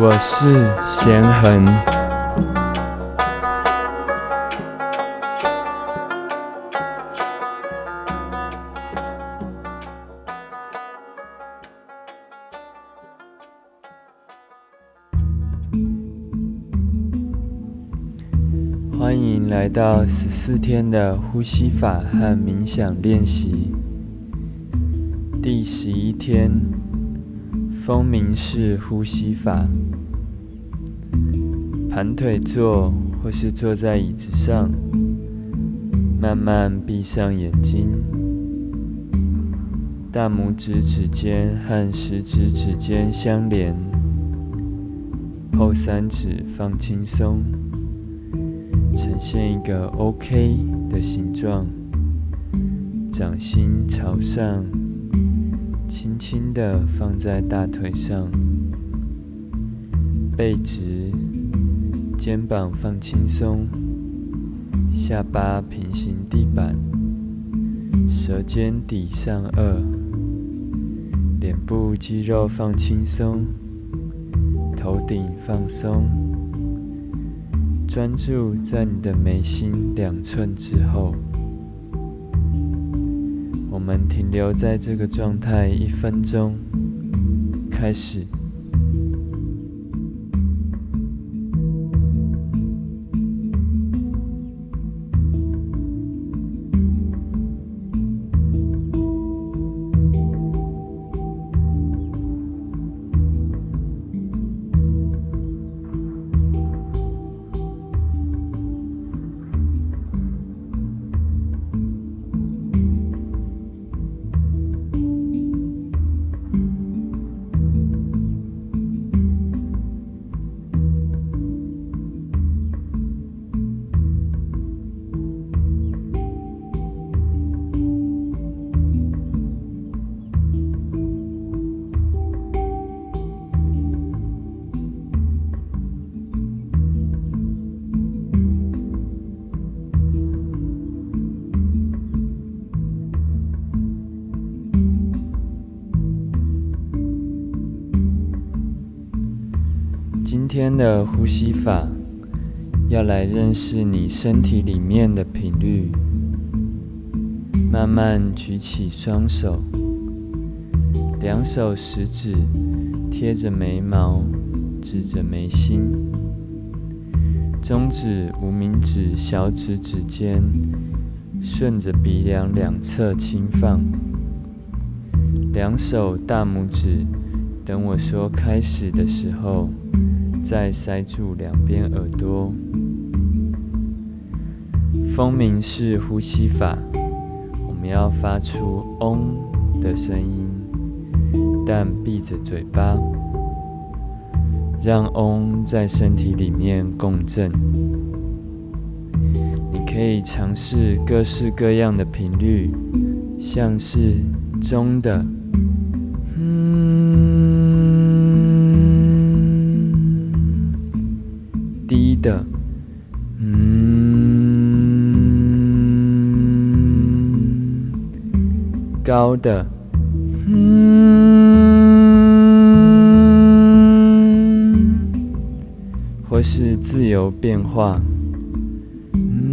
我是贤恒。欢迎来到十四天的呼吸法和冥想练习，第十一天，风鸣式呼吸法。盘腿坐或是坐在椅子上，慢慢闭上眼睛，大拇指指尖和食指指尖相连，后三指放轻松。呈现一个 OK 的形状，掌心朝上，轻轻的放在大腿上，背直，肩膀放轻松，下巴平行地板，舌尖抵上颚，脸部肌肉放轻松，头顶放松。专注在你的眉心两寸之后，我们停留在这个状态一分钟，开始。今天的呼吸法要来认识你身体里面的频率。慢慢举起双手，两手食指贴着眉毛，指着眉心，中指、无名指、小指指尖顺着鼻梁两侧轻放，两手大拇指，等我说开始的时候。再塞住两边耳朵，蜂鸣式呼吸法，我们要发出“嗡”的声音，但闭着嘴巴，让“嗡”在身体里面共振。你可以尝试各式各样的频率，像是中的。高的，嗯，或是自由变化，嗯，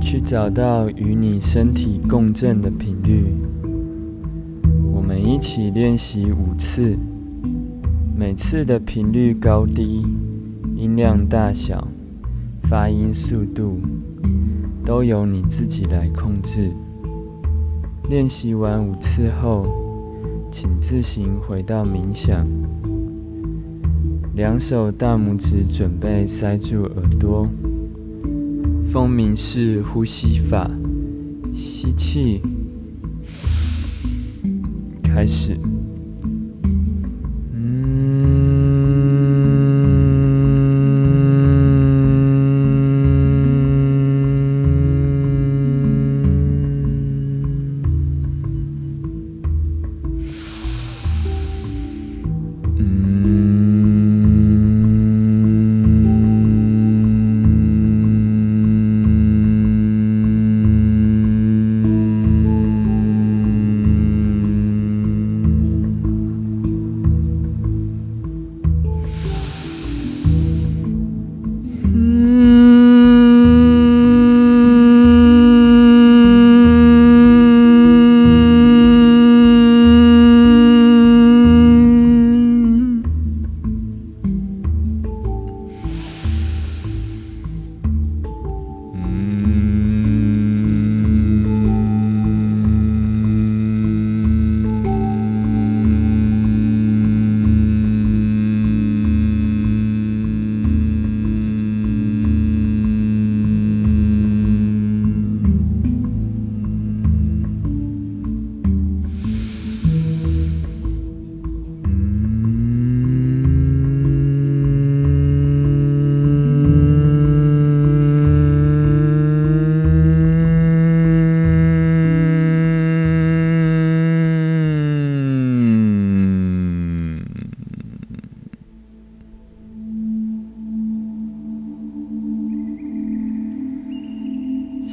去找到与你身体共振的频率。我们一起练习五次，每次的频率高低、音量大小、发音速度，都由你自己来控制。练习完五次后，请自行回到冥想，两手大拇指准备塞住耳朵，风鸣式呼吸法。吸气，开始。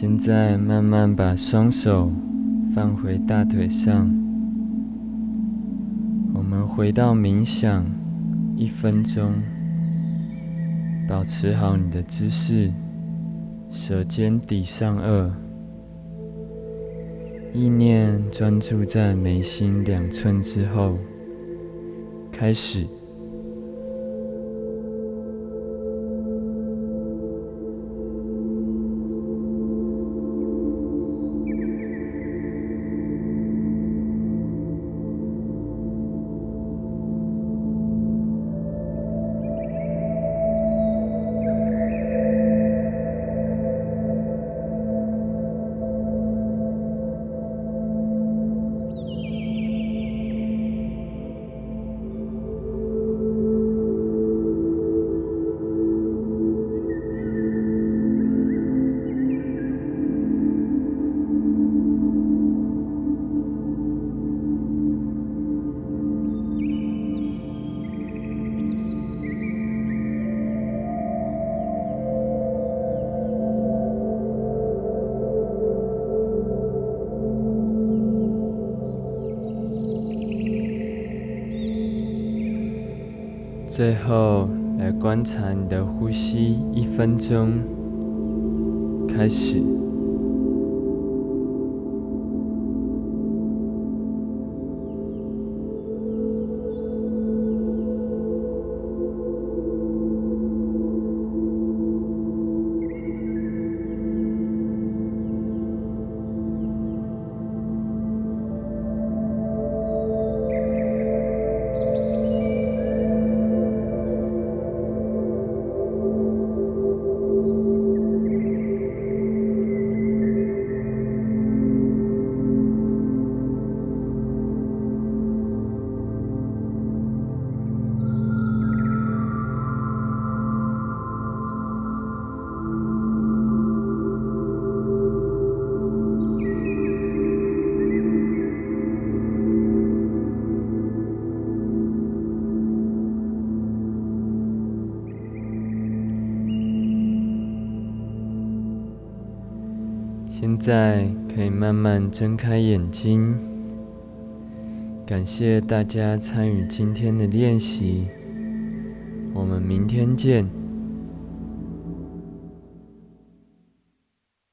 现在慢慢把双手放回大腿上，我们回到冥想一分钟，保持好你的姿势，舌尖抵上颚，意念专注在眉心两寸之后，开始。最后，来观察你的呼吸，一分钟，开始。现在可以慢慢睁开眼睛。感谢大家参与今天的练习，我们明天见。